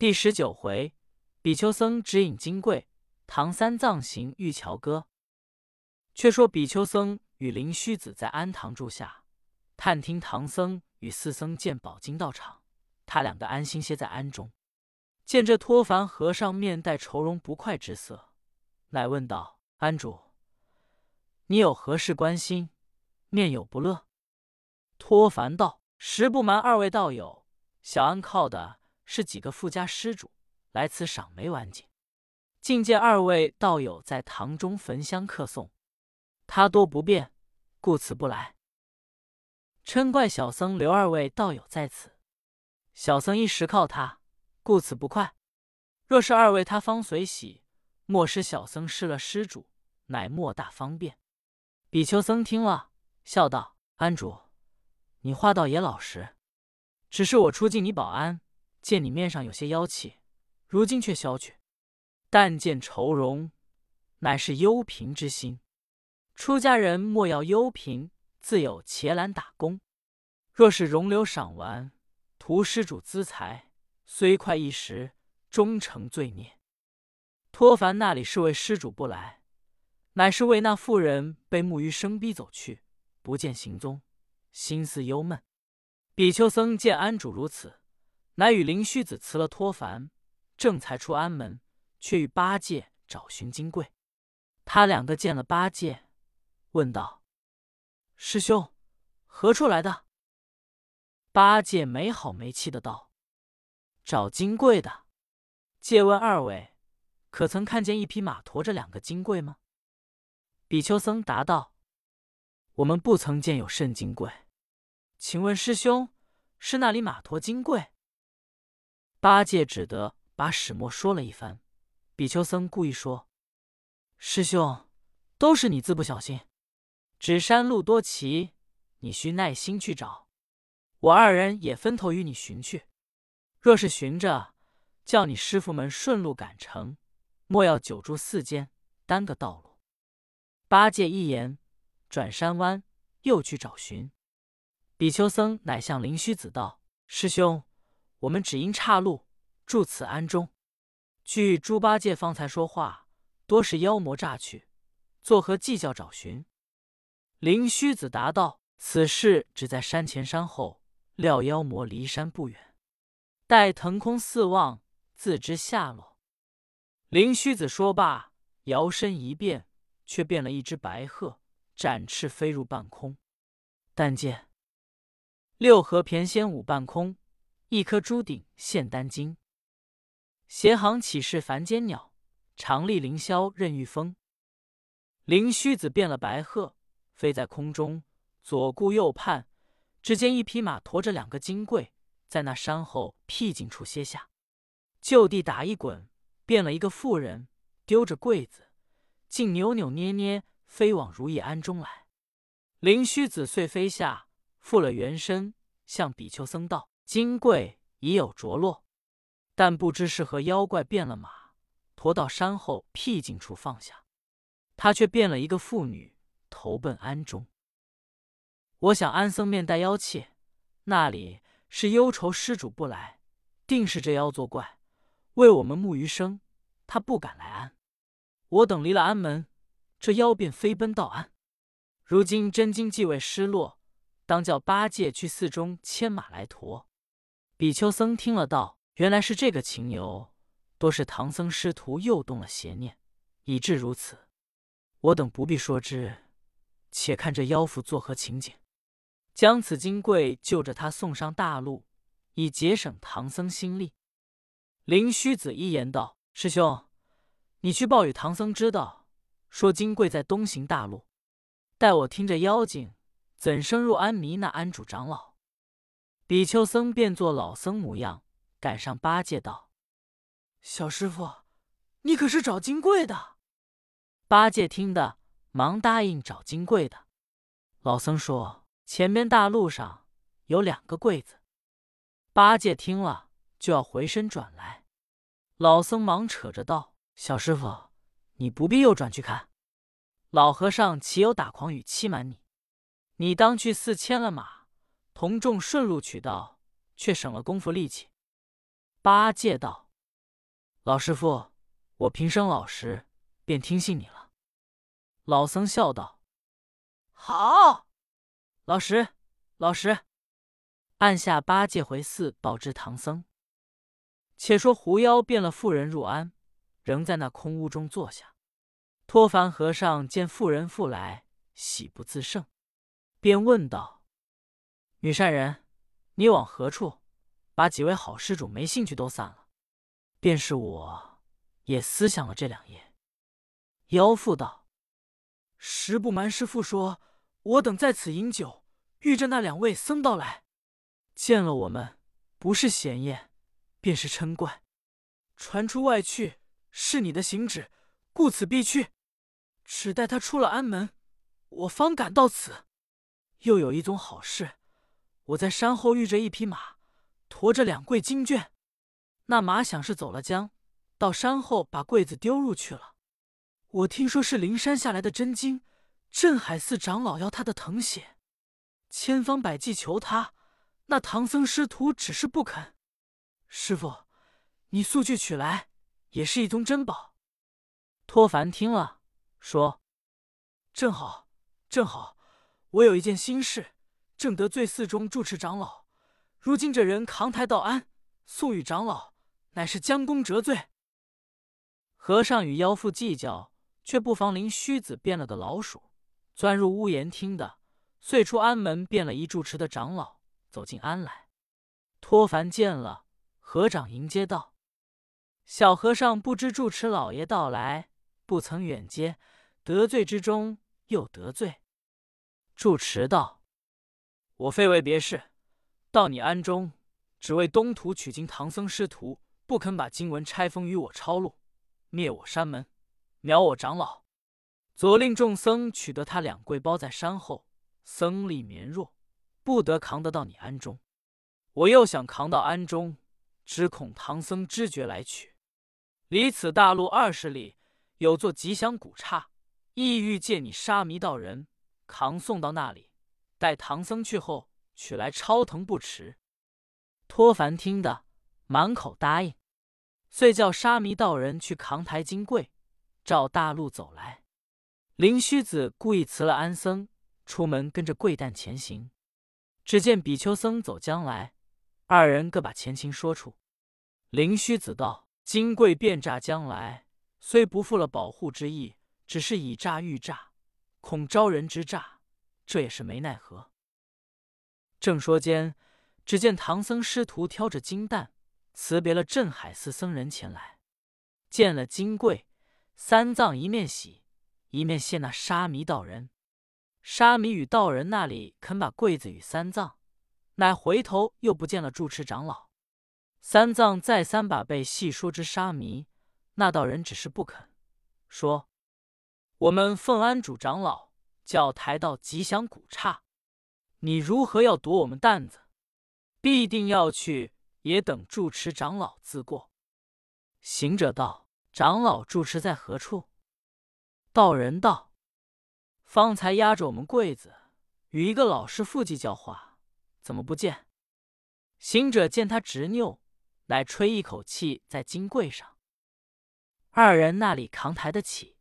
第十九回，比丘僧指引金贵，唐三藏行玉桥歌。却说比丘僧与灵虚子在庵堂住下，探听唐僧与四僧见宝经道场，他两个安心歇在庵中。见这托凡和尚面带愁容不快之色，乃问道：“庵主，你有何事关心？面有不乐？”托凡道：“实不瞒二位道友，小安靠的。”是几个富家施主来此赏梅玩景，竟见二位道友在堂中焚香客诵，他多不便，故此不来。嗔怪小僧留二位道友在此，小僧一时靠他，故此不快。若是二位他方随喜，莫使小僧失了施主，乃莫大方便。比丘僧听了，笑道：“安主，你话倒也老实，只是我出进你保安。”见你面上有些妖气，如今却消去，但见愁容，乃是忧贫之心。出家人莫要忧贫，自有伽蓝打工。若是容留赏玩，图施主资财，虽快一时，终成罪孽。托凡那里是为施主不来，乃是为那妇人被木鱼生逼走去，不见行踪，心思忧闷。比丘僧见庵主如此。乃与灵虚子辞了托凡，正才出安门，却遇八戒找寻金贵。他两个见了八戒，问道：“师兄，何处来的？”八戒没好没气的道：“找金贵的。”借问二位，可曾看见一匹马驮着两个金贵吗？比丘僧答道：“我们不曾见有甚金贵，请问师兄，是那里马驮金贵？”八戒只得把始末说了一番，比丘僧故意说：“师兄，都是你自不小心，只山路多奇，你需耐心去找。我二人也分头与你寻去。若是寻着，叫你师傅们顺路赶程，莫要久住寺间，耽搁道路。”八戒一言，转山弯，又去找寻。比丘僧乃向灵虚子道：“师兄。”我们只因岔路，住此庵中。据猪八戒方才说话，多是妖魔诈去，作何计较找寻？灵虚子答道：“此事只在山前山后，料妖魔离山不远，待腾空四望，自知下落。”灵虚子说罢，摇身一变，却变了一只白鹤，展翅飞入半空。但见六合翩跹舞半空。一颗珠顶现丹经，斜行起是凡间鸟，长立凌霄任御风。灵虚子变了白鹤，飞在空中，左顾右盼，只见一匹马驮着两个金贵，在那山后僻静处歇下，就地打一滚，变了一个妇人，丢着柜子，竟扭扭捏捏飞往如意庵中来。灵虚子遂飞下，复了原身，向比丘僧道。金贵已有着落，但不知是何妖怪变了马，驮到山后僻静处放下。他却变了一个妇女，投奔庵中。我想安僧面带妖气，那里是忧愁施主不来，定是这妖作怪，为我们木鱼生，他不敢来安。我等离了安门，这妖便飞奔到安。如今真经继位失落，当叫八戒去寺中牵马来驮。比丘僧听了道：“原来是这个情由，多是唐僧师徒又动了邪念，以致如此。我等不必说之，且看这妖妇作何情景，将此金贵就着他送上大路，以节省唐僧心力。”灵虚子一言道：“师兄，你去报与唐僧知道，说金贵在东行大路，待我听着妖精怎生入安弥那庵主长老。”比丘僧变作老僧模样，赶上八戒道：“小师傅，你可是找金贵的？”八戒听得，忙答应找金贵的。老僧说：“前边大路上有两个柜子。”八戒听了，就要回身转来。老僧忙扯着道：“小师傅，你不必右转去看。老和尚岂有打诳语欺瞒你？你当去寺牵了马。”同众顺路取道，却省了功夫力气。八戒道：“老师傅，我平生老实，便听信你了。”老僧笑道：“好，老实，老实。”按下八戒回寺报知唐僧。且说狐妖变了妇人入庵，仍在那空屋中坐下。托凡和尚见妇人复来，喜不自胜，便问道：“女善人，你往何处？把几位好施主没兴趣都散了。便是我也思想了这两夜。”妖妇道：“实不瞒师父说，我等在此饮酒，遇着那两位僧道来，见了我们，不是闲宴，便是嗔怪，传出外去是你的行止，故此必去。”只待他出了安门，我方赶到此。又有一宗好事，我在山后遇着一匹马，驮着两柜经卷。那马想是走了江，到山后把柜子丢入去了。我听说是灵山下来的真经，镇海寺长老要他的誊写，千方百计求他，那唐僧师徒只是不肯。师傅，你速去取来，也是一宗珍宝。托凡听了。说：“正好，正好，我有一件心事，正得罪寺中住持长老。如今这人扛抬到庵，素与长老，乃是将功折罪。和尚与妖妇计较，却不妨临须子变了个老鼠，钻入屋檐听的，遂出庵门，变了一住持的长老，走进庵来。托凡见了，合掌迎接道：‘小和尚不知住持老爷到来。’”不曾远接，得罪之中又得罪。住持道：“我非为别事，到你庵中，只为东土取经唐僧师徒不肯把经文拆封与我抄录，灭我山门，秒我长老。左令众僧取得他两柜包在山后，僧力绵弱，不得扛得到你庵中。我又想扛到庵中，只恐唐僧知觉来取。离此大路二十里。”有座吉祥古刹，意欲借你沙弥道人扛送到那里，待唐僧去后取来超腾不迟。托凡听得满口答应，遂叫沙弥道人去扛抬金柜，照大路走来。灵虚子故意辞了安僧，出门跟着贵旦前行。只见比丘僧走将来，二人各把前情说出。灵虚子道：“金柜变诈将来。”虽不负了保护之意，只是以诈御诈，恐招人之诈，这也是没奈何。正说间，只见唐僧师徒挑着金担，辞别了镇海寺僧人前来，见了金柜，三藏一面喜，一面谢那沙弥道人。沙弥与道人那里肯把柜子与三藏，乃回头又不见了住持长老。三藏再三把被细说之沙弥。那道人只是不肯说：“我们奉安主长老叫抬到吉祥古刹，你如何要夺我们担子？必定要去，也等住持长老自过。”行者道：“长老住持在何处？”道人道：“方才压着我们柜子，与一个老师傅计较话，怎么不见？”行者见他执拗，乃吹一口气在金柜上。二人那里扛抬得起？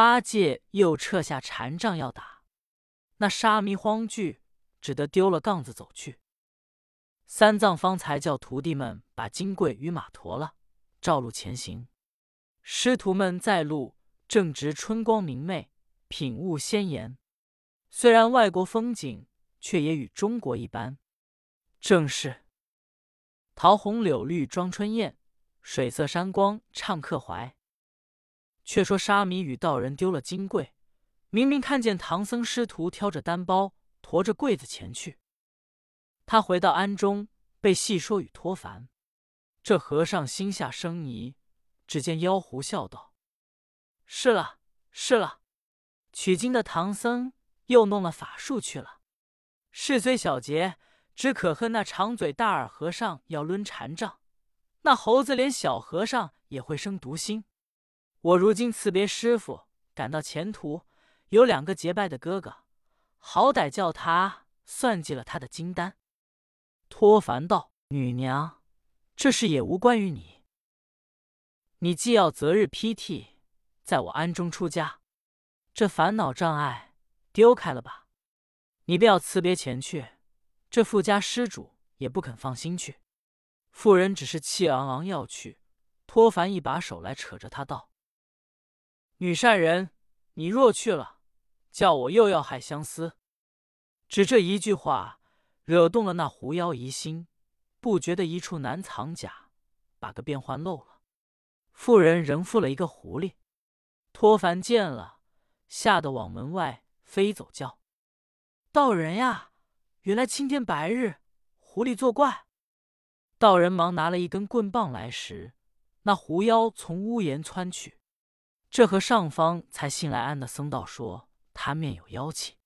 八戒又撤下禅杖要打，那沙弥慌惧，只得丢了杠子走去。三藏方才叫徒弟们把金柜与马驮了，照路前行。师徒们在路正值春光明媚，品物鲜艳。虽然外国风景，却也与中国一般。正是桃红柳绿装春燕。水色山光唱客怀。却说沙弥与道人丢了金柜，明明看见唐僧师徒挑着单包，驮着柜子前去。他回到庵中，被细说与托凡。这和尚心下生疑，只见妖狐笑道：“是了，是了，取经的唐僧又弄了法术去了。事虽小节，只可恨那长嘴大耳和尚要抡禅杖。”那猴子连小和尚也会生毒心。我如今辞别师傅，赶到前途，有两个结拜的哥哥，好歹叫他算计了他的金丹。托凡道：“女娘，这事也无关于你。”你既要择日披剃，在我庵中出家，这烦恼障碍丢开了吧？你便要辞别前去，这富家施主也不肯放心去。妇人只是气昂昂要去，托凡一把手来扯着她道：“女善人，你若去了，叫我又要害相思。”只这一句话，惹动了那狐妖疑心，不觉得一处难藏甲，把个变换漏了。妇人仍附了一个狐狸，托凡见了，吓得往门外飞走，叫道人呀，原来青天白日，狐狸作怪。道人忙拿了一根棍棒来时，那狐妖从屋檐窜去。这和上方才信来安的僧道说，他面有妖气。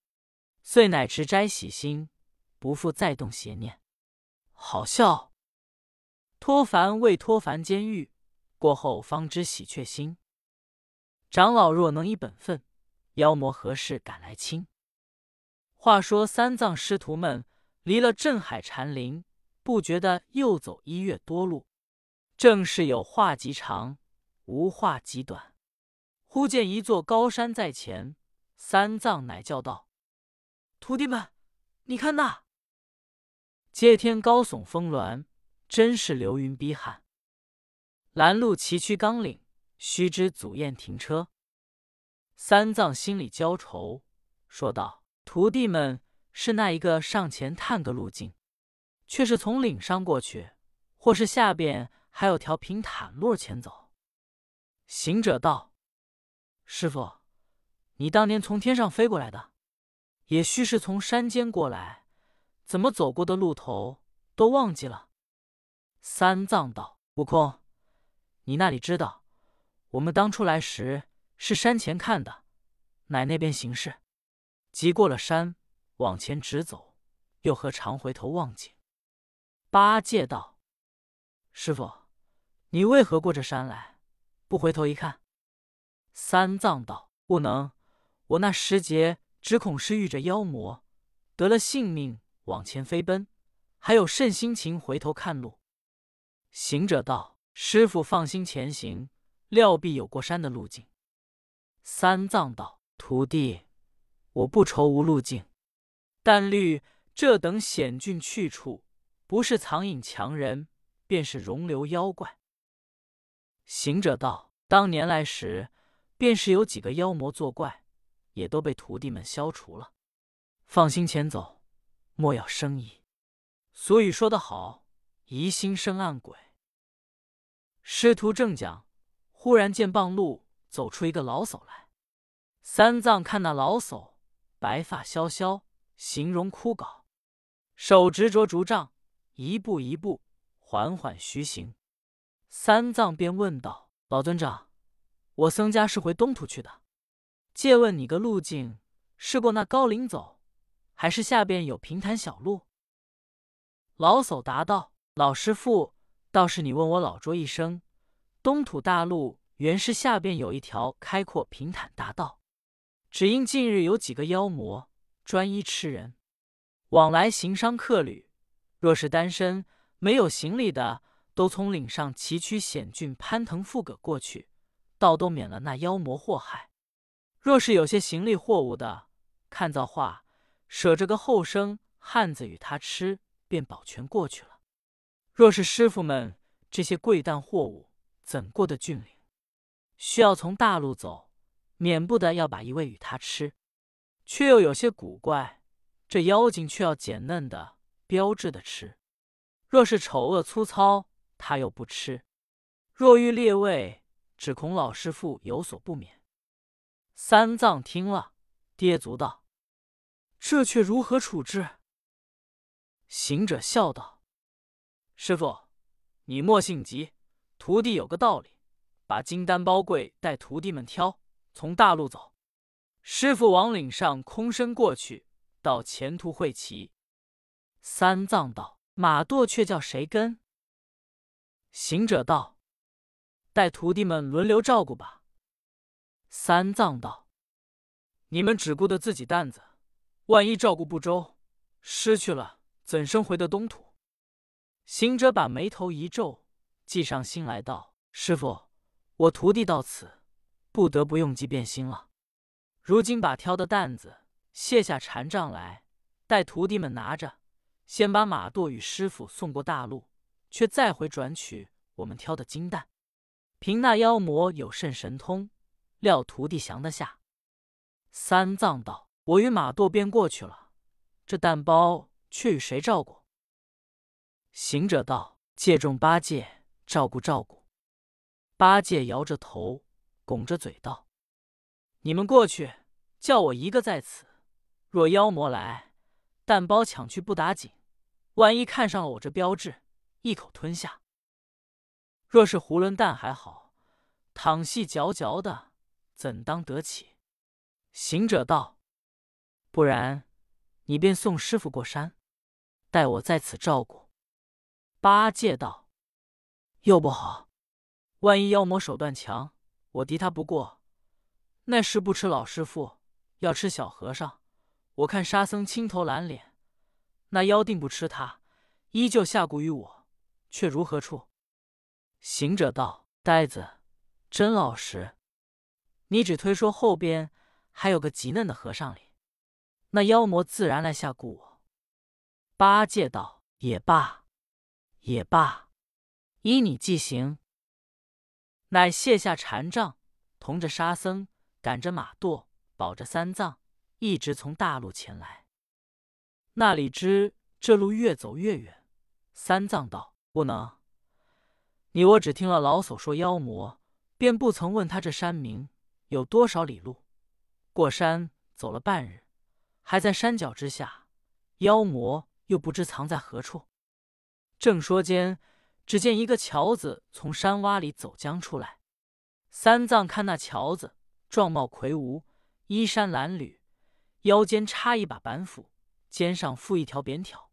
遂乃持斋喜心，不复再动邪念。好笑！托凡未托凡监狱过后，方知喜鹊心。长老若能以本分，妖魔何事敢来侵？话说三藏师徒们离了镇海禅林，不觉得又走一月多路，正是有话极长，无话极短。忽见一座高山在前，三藏乃叫道。徒弟们，你看那接天高耸峰峦，真是流云逼汉。拦路崎岖刚岭，须知阻雁停车。三藏心里焦愁，说道：“徒弟们是那一个上前探个路径，却是从岭上过去，或是下边还有条平坦路前走？”行者道：“师傅，你当年从天上飞过来的。”也须是从山间过来，怎么走过的路头都忘记了？三藏道：“悟空，你那里知道？我们当初来时是山前看的，乃那边行事。即过了山，往前直走，又何常回头望景？”八戒道：“师傅，你为何过这山来，不回头一看？”三藏道：“不能，我那时节。”只恐是遇着妖魔，得了性命，往前飞奔，还有甚心情回头看路？行者道：“师傅放心前行，料必有过山的路径。”三藏道：“徒弟，我不愁无路径，但虑这等险峻去处，不是藏隐强人，便是容留妖怪。”行者道：“当年来时，便是有几个妖魔作怪。”也都被徒弟们消除了，放心前走，莫要生疑。所以说得好，疑心生暗鬼。师徒正讲，忽然见傍路走出一个老叟来。三藏看那老叟，白发萧萧，形容枯槁，手执着竹杖，一步一步缓缓徐行。三藏便问道：“老尊长，我僧家是回东土去的。”借问你个路径，是过那高岭走，还是下边有平坦小路？老叟答道：“老师傅，倒是你问我老拙一声。东土大路原是下边有一条开阔平坦大道，只因近日有几个妖魔专一吃人，往来行商客旅，若是单身没有行李的，都从岭上崎岖险峻攀藤附葛过去，倒都免了那妖魔祸害。”若是有些行李货物的，看造化，舍着个后生汉子与他吃，便保全过去了。若是师傅们这些贵淡货物，怎过得峻岭？需要从大路走，免不得要把一位与他吃，却又有些古怪。这妖精却要简嫩的、标致的吃。若是丑恶粗糙，他又不吃。若遇劣味，只恐老师傅有所不免。三藏听了，跌足道：“这却如何处置？”行者笑道：“师傅，你莫性急，徒弟有个道理，把金丹包柜带徒弟们挑，从大路走。师傅往岭上空身过去，到前途会齐。”三藏道：“马垛却叫谁跟？”行者道：“带徒弟们轮流照顾吧。”三藏道：“你们只顾得自己担子，万一照顾不周，失去了，怎生回得东土？”行者把眉头一皱，计上心来道：“师傅，我徒弟到此，不得不用计变心了。如今把挑的担子卸下禅杖来，待徒弟们拿着，先把马垛与师傅送过大路，却再回转取我们挑的金蛋。凭那妖魔有甚神通，料徒弟降得下？三藏道：“我与马垛便过去了，这蛋包却与谁照顾？”行者道：“借众八戒照顾照顾。”八戒摇着头，拱着嘴道：“你们过去，叫我一个在此。若妖魔来，蛋包抢去不打紧，万一看上了我这标志，一口吞下。若是囫囵蛋还好，躺戏嚼嚼的，怎当得起？”行者道：“不然，你便送师傅过山，待我在此照顾。”八戒道：“又不好。”万一妖魔手段强，我敌他不过。那时不吃老师傅，要吃小和尚。我看沙僧青头蓝脸，那妖定不吃他，依旧下蛊于我，却如何处？行者道：“呆子，真老实。你只推说后边还有个极嫩的和尚哩，那妖魔自然来吓唬我。”八戒道：“也罢，也罢，依你计行。”乃卸下禅杖，同着沙僧，赶着马垛，保着三藏，一直从大路前来。那里知这路越走越远，三藏道：“不能。你我只听了老叟说妖魔，便不曾问他这山名有多少里路。过山走了半日，还在山脚之下，妖魔又不知藏在何处。”正说间。只见一个樵子从山洼里走将出来，三藏看那樵子状貌魁梧，衣衫褴褛，腰间插一把板斧，肩上负一条扁挑，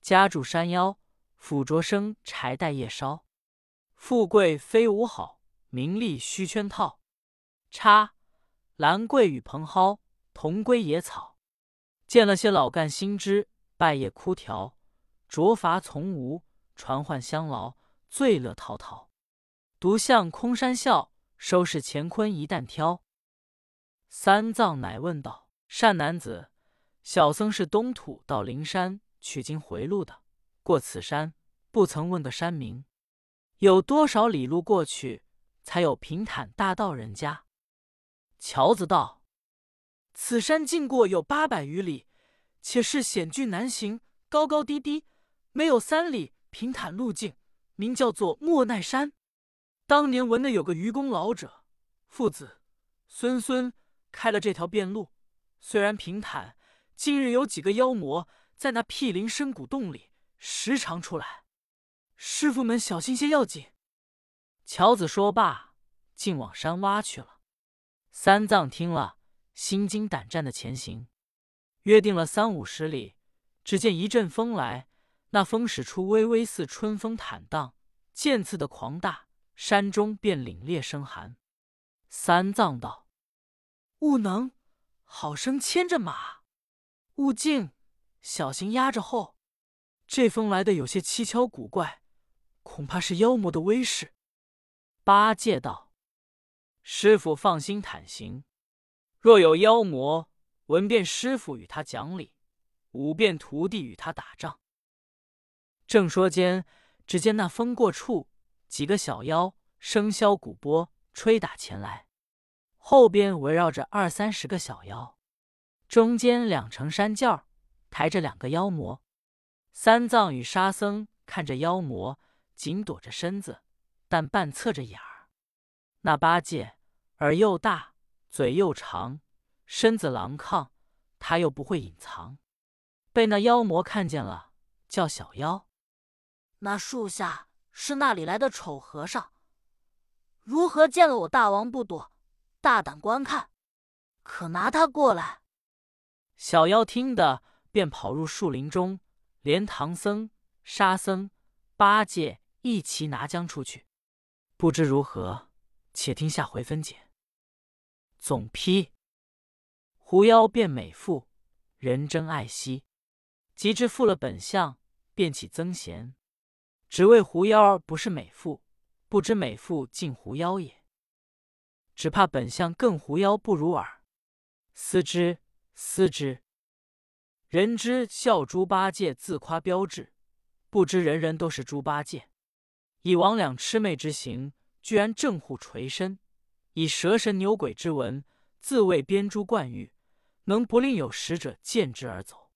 夹住山腰，斧着生柴带夜烧。富贵非无好，名利须圈套。插兰桂与蓬蒿，同归野草。见了些老干新枝，败叶枯条，着伐从无。传唤乡老，醉乐滔滔，独向空山笑，收拾乾坤一担挑。三藏乃问道：“善男子，小僧是东土到灵山取经回路的，过此山不曾问个山名，有多少里路过去，才有平坦大道人家？”樵子道：“此山经过有八百余里，且是险峻难行，高高低低，没有三里。”平坦路径，名叫做莫奈山。当年闻的有个愚公老者，父子孙孙开了这条便路。虽然平坦，近日有几个妖魔在那僻林深谷洞里时常出来。师傅们小心些要紧。乔子说罢，竟往山洼去了。三藏听了，心惊胆战的前行，约定了三五十里，只见一阵风来。那风使出微微似春风坦荡，渐次的狂大，山中便凛冽生寒。三藏道：“悟能，好生牵着马；悟净，小心压着后。这风来的有些蹊跷古怪，恐怕是妖魔的威势。”八戒道：“师傅放心坦行，若有妖魔，闻便师傅与他讲理，五便徒弟与他打仗。”正说间，只见那风过处，几个小妖笙箫鼓拨，吹打前来，后边围绕着二三十个小妖，中间两成山轿抬着两个妖魔。三藏与沙僧看着妖魔，紧躲着身子，但半侧着眼儿。那八戒耳又大，嘴又长，身子狼亢，他又不会隐藏，被那妖魔看见了，叫小妖。那树下是那里来的丑和尚？如何见了我大王不躲，大胆观看？可拿他过来！小妖听得，便跑入树林中，连唐僧、沙僧、八戒一齐拿将出去。不知如何，且听下回分解。总批：狐妖变美妇，人争爱惜，及至复了本相，便起憎嫌。只为狐妖儿不是美妇，不知美妇竟狐妖也。只怕本相更狐妖不如耳。思之，思之。人之笑猪八戒自夸标致，不知人人都是猪八戒。以魍魉魑魅之行，居然正护垂身；以蛇神牛鬼之文，自谓编珠冠玉，能不令有使者见之而走？